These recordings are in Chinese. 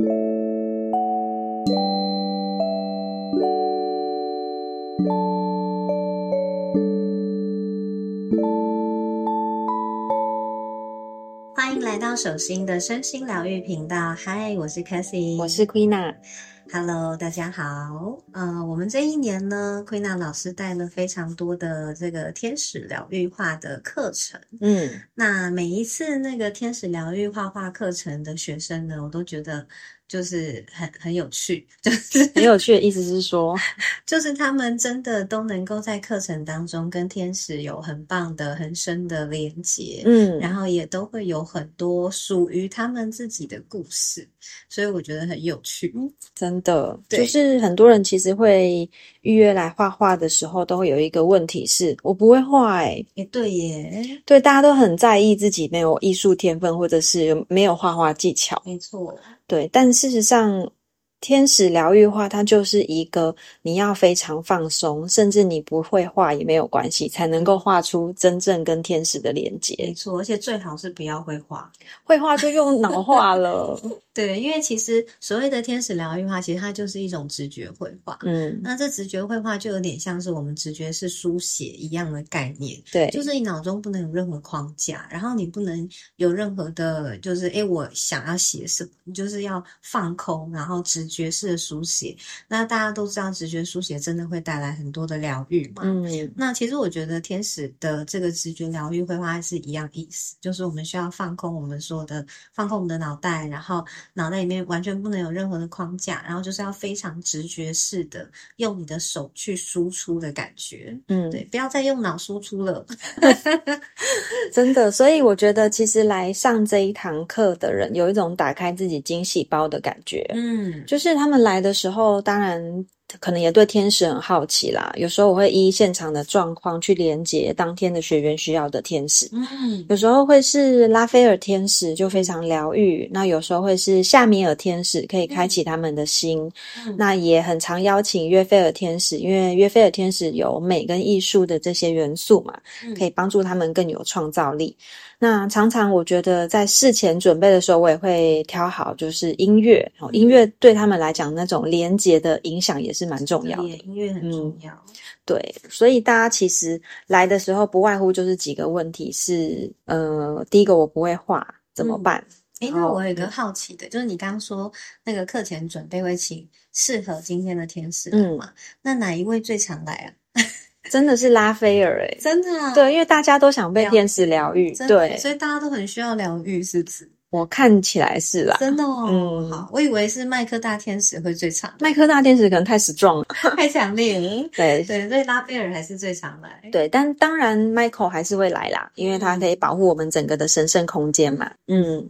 欢迎来到手心的身心疗愈频道。嗨，我是 Cassie，我是 Queena。Hello，大家好。呃，我们这一年呢，Queena 老师带了非常多的这个天使疗愈画的课程。嗯，那每一次那个天使疗愈画画课程的学生呢，我都觉得。就是很很有趣，就是很有趣的意思是说，就是他们真的都能够在课程当中跟天使有很棒的、很深的连接，嗯，然后也都会有很多属于他们自己的故事，所以我觉得很有趣，嗯真的，就是很多人其实会预约来画画的时候，都会有一个问题是，我不会画，哎，也对耶，对，大家都很在意自己没有艺术天分，或者是没有画画技巧，没错。对，但事实上，天使疗愈画它就是一个你要非常放松，甚至你不会画也没有关系，才能够画出真正跟天使的连接。没错，而且最好是不要会画，会画就用脑画了。对，因为其实所谓的天使疗愈画，其实它就是一种直觉绘画。嗯，那这直觉绘画就有点像是我们直觉是书写一样的概念。对，就是你脑中不能有任何框架，然后你不能有任何的，就是诶我想要写什么，你就是要放空，然后直觉式的书写。那大家都知道，直觉书写真的会带来很多的疗愈嘛。嗯，那其实我觉得天使的这个直觉疗愈绘画是一样意思，就是我们需要放空我们所有的，放空我们的脑袋，然后。脑袋里面完全不能有任何的框架，然后就是要非常直觉式的用你的手去输出的感觉，嗯，对，不要再用脑输出了 真的。所以我觉得，其实来上这一堂课的人有一种打开自己惊喜包的感觉，嗯，就是是他们来的时候，当然。可能也对天使很好奇啦。有时候我会依现场的状况去连接当天的学员需要的天使。嗯，有时候会是拉斐尔天使，就非常疗愈。那有时候会是夏米尔天使，可以开启他们的心。那也很常邀请约菲尔天使，因为约菲尔天使有美跟艺术的这些元素嘛，可以帮助他们更有创造力。那常常我觉得在事前准备的时候，我也会挑好，就是音乐哦，音乐对他们来讲那种连接的影响也是蛮重要的。音乐很重要，对，所以大家其实来的时候不外乎就是几个问题，是呃，第一个我不会画怎么办？哎，那我有一个好奇的，就是你刚刚说那个课前准备会请适合今天的天使嗯嘛？那哪一位最常来啊？真的是拉斐尔哎，真的啊，对，因为大家都想被天使疗愈，对，所以大家都很需要疗愈，是不是？我看起来是啦，真的哦。嗯，好，我以为是麦克大天使会最长，麦克大天使可能太实壮了，太强烈了。对对，所以拉斐尔还是最常来。对，但当然 Michael 还是会来啦，因为他可以保护我们整个的神圣空间嘛。嗯，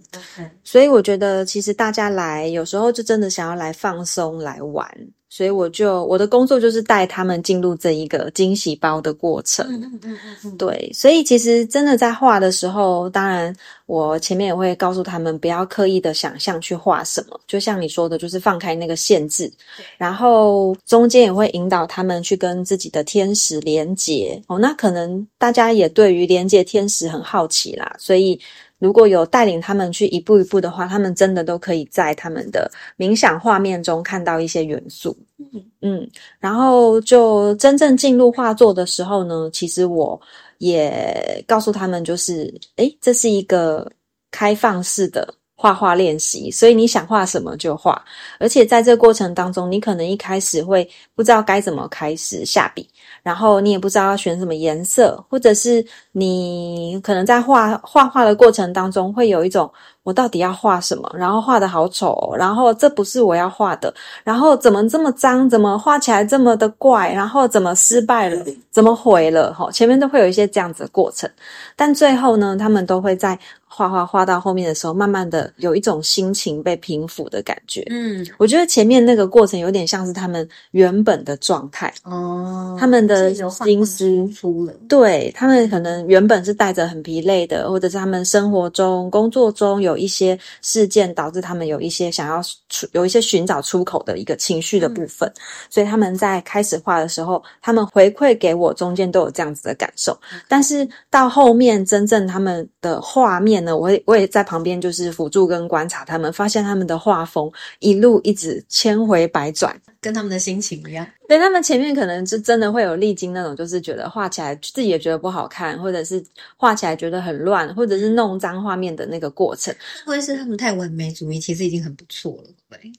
所以我觉得其实大家来有时候就真的想要来放松来玩。所以我就我的工作就是带他们进入这一个惊喜包的过程。嗯嗯嗯嗯对，所以其实真的在画的时候，当然我前面也会告诉他们不要刻意的想象去画什么，就像你说的，就是放开那个限制。然后中间也会引导他们去跟自己的天使连接。哦，那可能大家也对于连接天使很好奇啦，所以。如果有带领他们去一步一步的话，他们真的都可以在他们的冥想画面中看到一些元素。嗯嗯，然后就真正进入画作的时候呢，其实我也告诉他们，就是诶，这是一个开放式的画画练习，所以你想画什么就画。而且在这过程当中，你可能一开始会不知道该怎么开始下笔。然后你也不知道要选什么颜色，或者是你可能在画画画的过程当中，会有一种我到底要画什么？然后画的好丑，然后这不是我要画的，然后怎么这么脏？怎么画起来这么的怪？然后怎么失败了？怎么毁了？哈，前面都会有一些这样子的过程，但最后呢，他们都会在。画画画到后面的时候，慢慢的有一种心情被平复的感觉。嗯，我觉得前面那个过程有点像是他们原本的状态哦，他们的心思出了，对他们可能原本是带着很疲累的，或者是他们生活中、工作中有一些事件导致他们有一些想要出有一些寻找出口的一个情绪的部分，所以他们在开始画的时候，他们回馈给我中间都有这样子的感受，但是到后面真正他们的画面呢，我也我也在旁边就是辅助跟观察他们，发现他们的画风一路一直千回百转。跟他们的心情一样，对他们前面可能是真的会有历经那种，就是觉得画起来自己也觉得不好看，或者是画起来觉得很乱，或者是弄脏画面的那个过程。会不会是他们太完美主义？其实已经很不错了，对。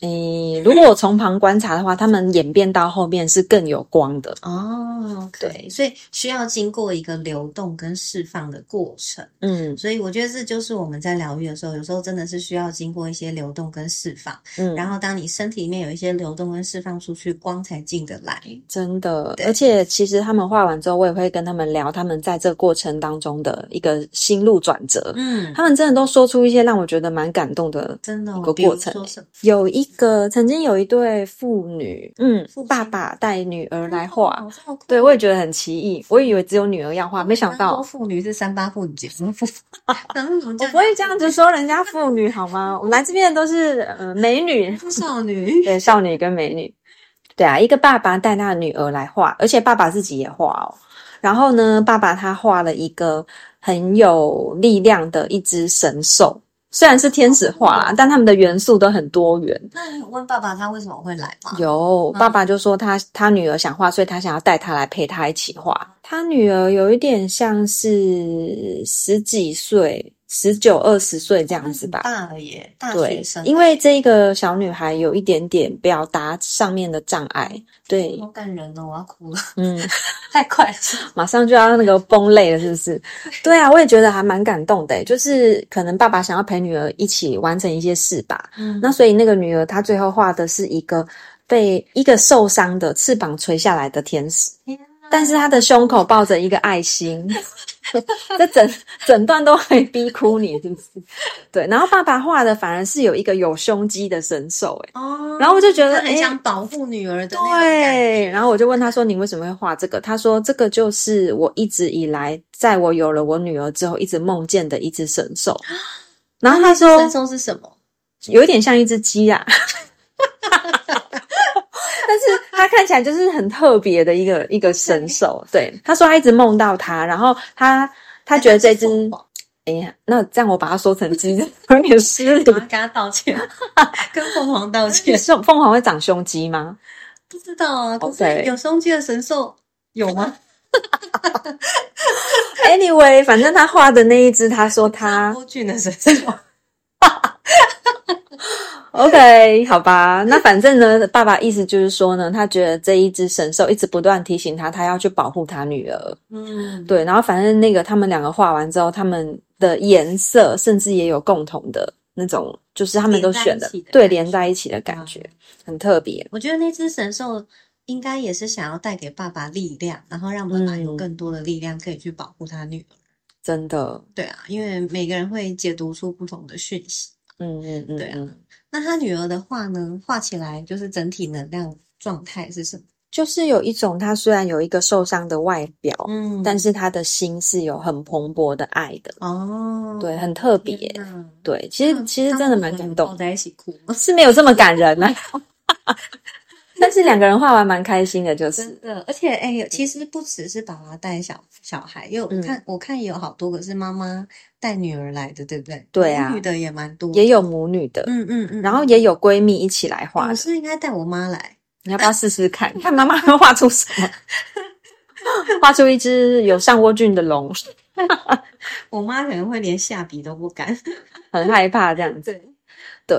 诶，如果我从旁观察的话，他们演变到后面是更有光的哦。对，所以需要经过一个流动跟释放的过程。嗯，所以我觉得这就是我们在疗愈的时候，有时候真的是需要经过一些流动跟释放。嗯，然后当你身体里面有一些流动跟释放出去，光才进得来。真的，而且其实他们画完之后，我也会跟他们聊他们在这过程当中的一个心路转折。嗯，他们真的都说出一些让我觉得蛮感动的，真的一个过程。有一。一个曾经有一对父女，嗯，爸爸带女儿来画，对我也觉得很奇异。我以为只有女儿要画，没想到父女是三八妇女节？我不会这样子说人家妇女好吗？我们来这边的都是呃美女、少女，对，少女跟美女。对啊，一个爸爸带他的女儿来画，而且爸爸自己也画哦。然后呢，爸爸他画了一个很有力量的一只神兽。虽然是天使画啦，但他们的元素都很多元。那你有问爸爸他为什么会来吗？有，爸爸就说他他女儿想画，所以他想要带他来陪他一起画。他女儿有一点像是十几岁。十九二十岁这样子吧，大了耶，大学生。因为这个小女孩有一点点表达上面的障碍，对，好感人哦，我要哭了。嗯，太快了，马上就要那个崩泪了，是不是？对啊，我也觉得还蛮感动的，就是可能爸爸想要陪女儿一起完成一些事吧。嗯，那所以那个女儿她最后画的是一个被一个受伤的翅膀垂下来的天使。但是他的胸口抱着一个爱心，这整整段都会逼哭你，是不是？对，然后爸爸画的反而是有一个有胸肌的神兽，哎，哦，然后我就觉得很想保护女儿的，对，然后我就问他说：“你为什么会画这个？”他说：“这个就是我一直以来，在我有了我女儿之后，一直梦见的一只神兽。”然后他说：“神兽是什么？有一点像一只鸡啊。”他看起来就是很特别的一个一个神兽，对他说他一直梦到他，然后他他觉得这只，哎呀，那这样我把它说成鸡 有点失礼，跟他道歉，跟凤凰道歉。是凤凰会长胸肌吗？不知道啊，是有胸肌的神兽有吗？Anyway，反正他画的那一只，他说他多俊的神兽。OK，好吧，那反正呢，爸爸意思就是说呢，他觉得这一只神兽一直不断提醒他，他要去保护他女儿。嗯，对，然后反正那个他们两个画完之后，他们的颜色甚至也有共同的那种，就是他们都选的对连在一起的感觉，很特别。我觉得那只神兽应该也是想要带给爸爸力量，然后让爸爸有更多的力量可以去保护他女儿。真的，对啊，因为每个人会解读出不同的讯息。嗯嗯嗯，对啊。那他女儿的画呢？画起来就是整体能量状态是什么？就是有一种，他虽然有一个受伤的外表，嗯，但是他的心是有很蓬勃的爱的。哦，对，很特别。对，其实其实真的蛮感动，在一起哭是没有这么感人呢。但是两个人画完蛮开心的，就是真的。而且哎，其实不只是爸爸带小小孩，有看我看也有好多个是妈妈带女儿来的，对不对？对啊，女的也蛮多，也有母女的，嗯嗯嗯，然后也有闺蜜一起来画。我是应该带我妈来，你要不要试试看？看妈妈会画出什么？画出一只有上过菌的龙。我妈可能会连下笔都不敢，很害怕这样子。对，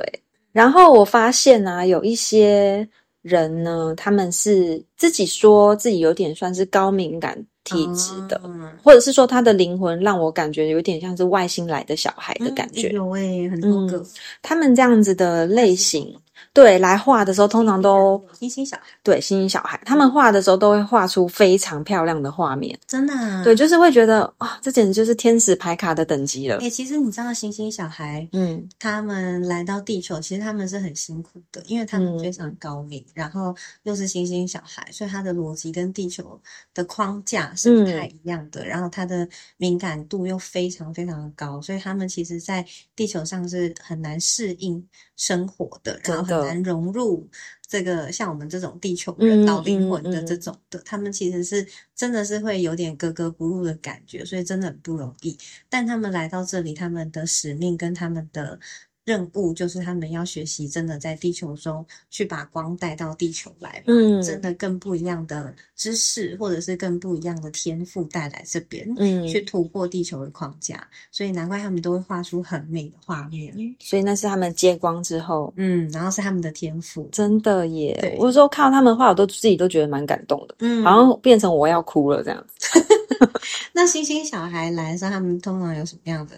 然后我发现啊，有一些。人呢，他们是自己说自己有点算是高敏感体质的，或者是说他的灵魂让我感觉有点像是外星来的小孩的感觉。有诶，很多个。他们这样子的类型，对来画的时候，通常都星星小孩，对星星小孩，他们画的时候都会画出非常漂亮的画面。真的、啊，对，就是会觉得哇，这简直就是天使牌卡的等级了哎、。其实你知道星星小孩嗯。他们来到地球，其实他们是很辛苦的，因为他们嗯。非常高敏，然后又是星星小孩，所以他的逻辑跟地球的框架是不太一样的，然后他的敏感度又非常非常的高，所以他们其实在地球上是很难适应生活的，然后很难融入这个像我们这种地球嗯人老灵魂的这种的，他们其实是真的是会有点格格不入的感觉，所以真的很不容易。但他们来到这里，他们的使命跟他们的任务就是他们要学习，真的在地球中去把光带到地球来，嗯真的更不一样的知识，或者是更不一样的天赋带来这边，嗯，去突破地球的框架。所以难怪他们都会画出很美的画面。所以那是他们接光之后，嗯，然后是他们的天赋。真的耶！我有时候看到他们画，我都自己都觉得蛮感动的，嗯好像变成我要哭了这样子。那星星小孩来的时候，他们通常有什么样的，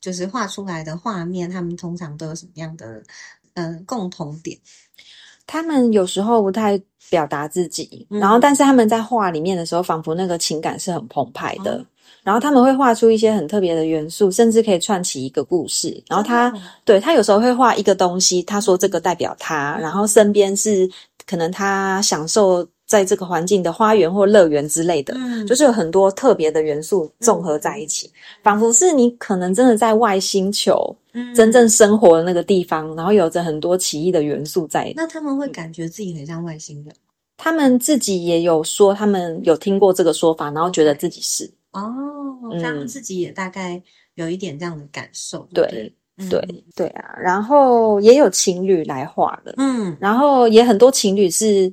就是画出来的画面？他们通常都有什么样的呃共同点？他们有时候不太表达自己，嗯然后但是他们在画里面的时候，仿佛那个情感是很澎湃的。哦然后他们会画出一些很特别的元素，甚至可以串起一个故事。然后他对他有时候会画一个东西，他说这个代表他，然后身边是可能他享受在这个环境的花园或乐园之类的，嗯。就是有很多特别的元素综合在一起，仿佛是你可能真的在外星球嗯。真正生活的那个地方，然后有着很多奇异的元素在。那他们会感觉自己很像外星人？他们自己也有说，他们有听过这个说法，然后觉得自己是。哦，嗯。他们自己也大概有一点这样的感受，对对对啊。然后也有情侣来画的，嗯，然后也很多情侣是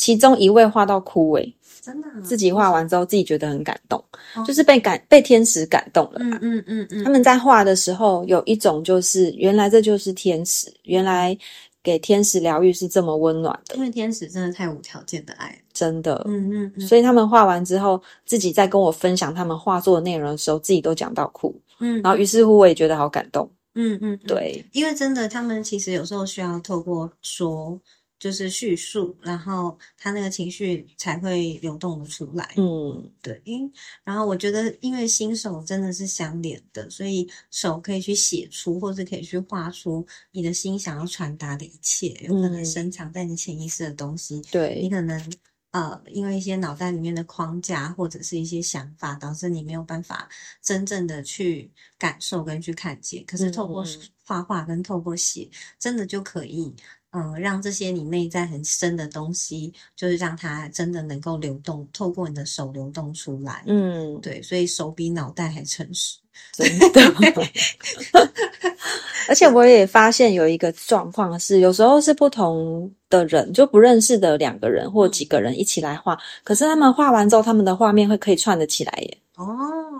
其中一位画到枯萎，真的啊？自己画完之后自己觉得很感动，哦。就是被感被天使感动了嗯吧。嗯嗯嗯，他们在画的时候有一种就是原来这就是天使，原来给天使疗愈是这么温暖的。因，为天使真的太无条件的爱，真的。嗯嗯嗯，所以他们画完之后，自己在跟我分享他们画作的内容的时候，自己都讲到哭。嗯，然后于是乎我也觉得好感动。嗯嗯，嗯，对，因为真的，他们其实有时候需要透过说，就是叙述，然后他那个情绪才会流动的出来。嗯，对，因然后我觉得，因为新手真的是相连的，所以手可以去写出，或是可以去画出你的心想要传达的一切，有可能嗯深藏在你潜意识的东西。你对，可能呃，因为一些脑袋里面的框架或者是一些想法，导致你没有办法真正的去感受跟去看见。可是透过画画跟透过写，真的就可以。嗯，让这些你内在很深的东西，就是让它真的能够流动，透过你的手流动出来。嗯，对，所以手比脑袋还诚实。真的。而且我也发现有一个状况是，有时候是不同的人，就不认识的两个人或几个人一起来画，可是他们画完之后，他们的画面会可以串得起来耶。哦，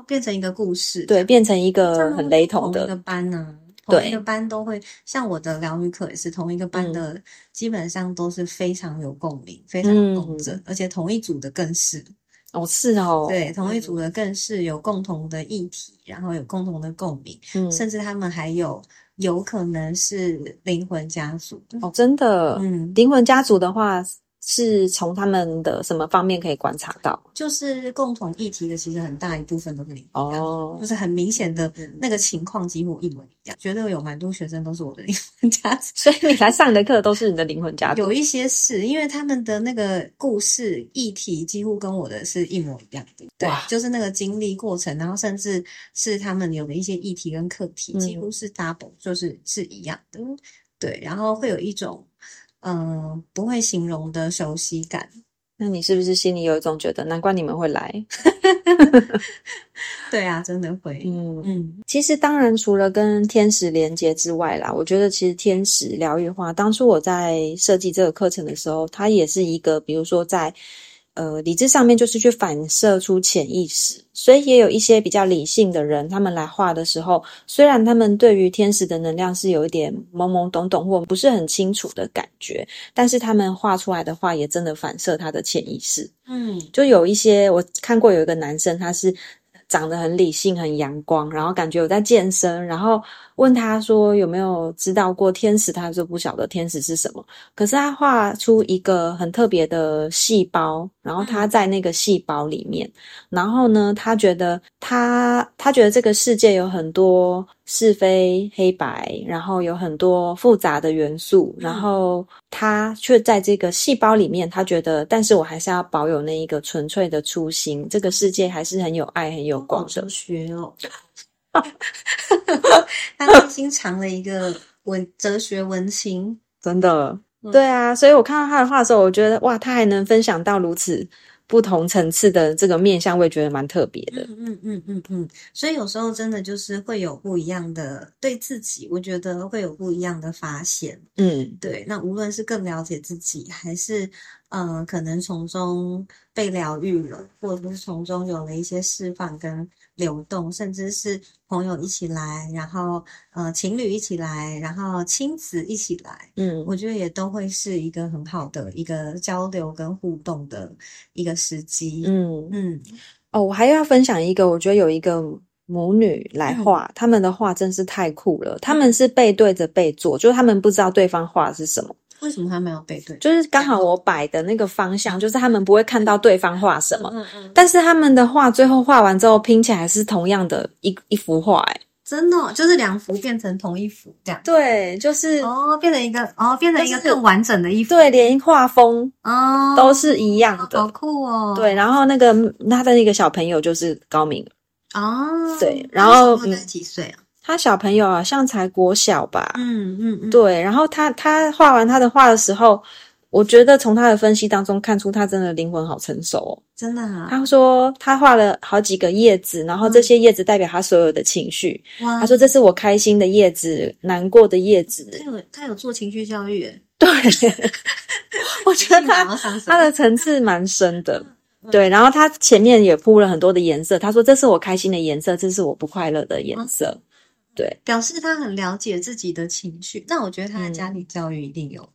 变成一个故事。对，变成一个很雷同同一个的。班呢、同对一个班都会，像我的疗愈课也是同一个班嗯的，基本上都是非常有共鸣、非常有共振，而且同一组的更是。哦，是哦。对，同一组的更是有共同的议题，然后有共同的共鸣，嗯，甚至他们还有有可能是灵魂家族。哦，真的。嗯，灵魂家族的话，是从他们的什么方面可以观察到？就是共同议题的，其实很大一部分都是灵魂家族。哦就，是很明显的嗯那个情况几乎一模一样，觉得有蛮多学生都是我的灵魂家族。所以你来上的课都是你的灵魂家族。有一些是因为他们的那个故事议题几乎跟我的是一模一样的，对，就是那个经历过程，然后甚至是他们有的一些议题跟课题嗯几乎是 double，就是是一样的，对，然后会有一种嗯、呃不会形容的熟悉感，那你是不是心里有一种觉得，难怪你们会来？对啊，真的会，嗯，嗯其实当然除了跟天使连接之外啦，我觉得其实天使疗愈化，当初我在设计这个课程的时候，它也是一个，比如说在呃理智上面，就是去反射出潜意识，所以也有一些比较理性的人，他们来画的时候，虽然他们对于天使的能量是有一点懵懵懂懂或不是很清楚的感觉，但是他们画出来的画也真的反射他的潜意识。嗯就有一些我看过有一个男生，他是长得很理性、很阳光，然后感觉有在健身，然后问他说有没有知道过天使，他说不晓得天使是什么。可是他画出一个很特别的细胞，然后他在那个细胞里面，然后呢，他觉得他他觉得这个世界有很多是非黑白，然后有很多复杂的元素，然后他却在这个细胞里面，他觉得，但是我还是要保有那一个纯粹的初心，这个世界还是很有爱、很有光的。哲。学哦，他内心藏了一个文哲学文青，真的，嗯。对啊，所以我看到他的画的时候，我觉得哇，他还能分享到如此不同层次的这个面相，我也觉得蛮特别的。嗯嗯嗯嗯嗯，所以有时候真的就是会有不一样的对自己，我觉得会有不一样的发现。嗯对，那无论是更了解自己，还是呃，可能从中被疗愈了，或者是从中有了一些释放跟流动，甚至是朋友一起来，然后呃，情侣一起来，然后亲子一起来，嗯。我觉得也都会是一个很好的一个交流跟互动的一个时机。嗯，嗯。哦，我还要分享一个，我觉得有一个母女来画，他们的画真是太酷了。他们是背对着背坐，就是他们不知道对方画的是什么，为什么他们要背对？就是刚好我摆的那个方向，就是他们不会看到对方画什么。嗯嗯，但是他们的画最后画完之后拼起来是同样的一一幅画，哎，真的哦、就是两幅变成同一幅这样。对，就是哦，变成一个哦，变成一个更完整的一幅对，连画风哦，都是一样的好。酷哦。对，然后那个他的那个小朋友就是高明，哦，对然后几岁啊？他小朋友好像才国小吧，嗯嗯嗯，对，然后他他画完他的画的时候，我觉得从他的分析当中看出他真的灵魂好成熟哦。真的啊，他说他画了好几个叶子，然后这些叶子代表他所有的情绪。哇，他说这是我开心的叶子，难过的叶子。他有他有做情绪教育耶，对，我觉得他他的层次蛮深的。对，然后他前面也铺了很多的颜色。他说这是我开心的颜色，这是我不快乐的颜色。对，表示他很了解自己的情绪。那我觉得他的家庭教育一定有、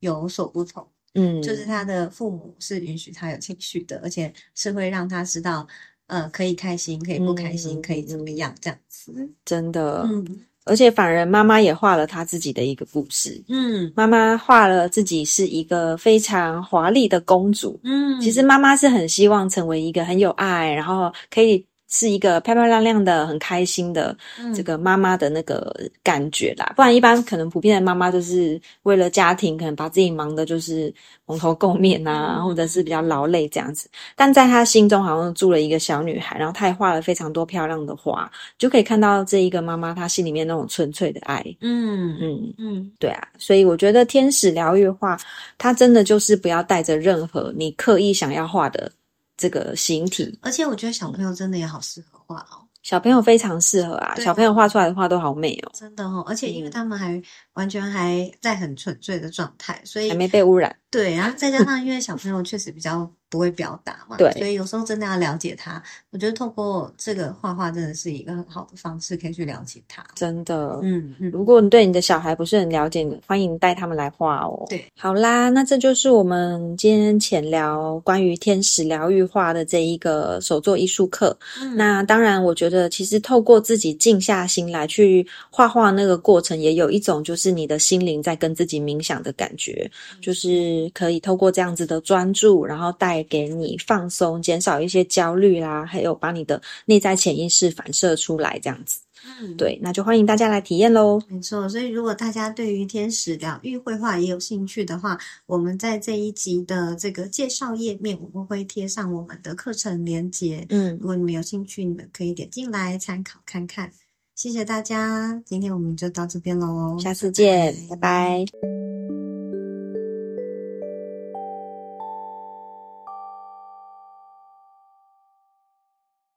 有所不同，嗯，就是他的父母是允许他有情绪的，而且是会让他知道，呃，可以开心，可以不开心，嗯可以怎么样这样子。真的，嗯而且反而妈妈也画了她自己的一个故事。嗯妈妈画了自己是一个非常华丽的公主。嗯，其实妈妈是很希望成为一个很有爱，然后可以是一个漂漂亮亮的、很开心的嗯这个妈妈的那个感觉啦。不然一般可能普遍的妈妈都是为了家庭，可能把自己忙的就是蓬头垢面啊，嗯或者是比较劳累这样子。但在她心中好像住了一个小女孩，然后她也画了非常多漂亮的花，就可以看到这一个妈妈她心里面那种纯粹的爱。嗯嗯，嗯对啊，所以我觉得天使疗愈画，它真的就是不要带着任何你刻意想要画的这个形体。而且我觉得小朋友真的也好适合画哦，小朋友非常适合啊，对小朋友画出来的画都好美哦，真的哦，而且因为嗯他们还完全还在很纯粹的状态，所以还没被污染。对，然后再加上因为小朋友确实比较不会表达嘛，对所以有时候真的要了解他。我觉得透过这个画画真的是一个很好的方式，可以去了解他。真的。嗯嗯，如果你对你的小孩不是很了解，欢迎带他们来画哦。对，好啦，那这就是我们今天浅聊关于天使疗愈画的这一个手作艺术课。嗯那当然，我觉得其实透过自己静下心来去画画那个过程，也有一种就是你的心灵在跟自己冥想的感觉，就是可以透过这样子的专注，然后带给你放松，减少一些焦虑啦，还有把你的内在潜意识反射出来，这样子。嗯，对，那就欢迎大家来体验喽。没错。所以如果大家对于天使疗愈绘画也有兴趣的话，我们在这一集的这个介绍页面，我们会贴上我们的课程连接。嗯，如果你们有兴趣，你们可以点进来参考看看。谢谢大家，今天我们就到这边喽，下次见，拜拜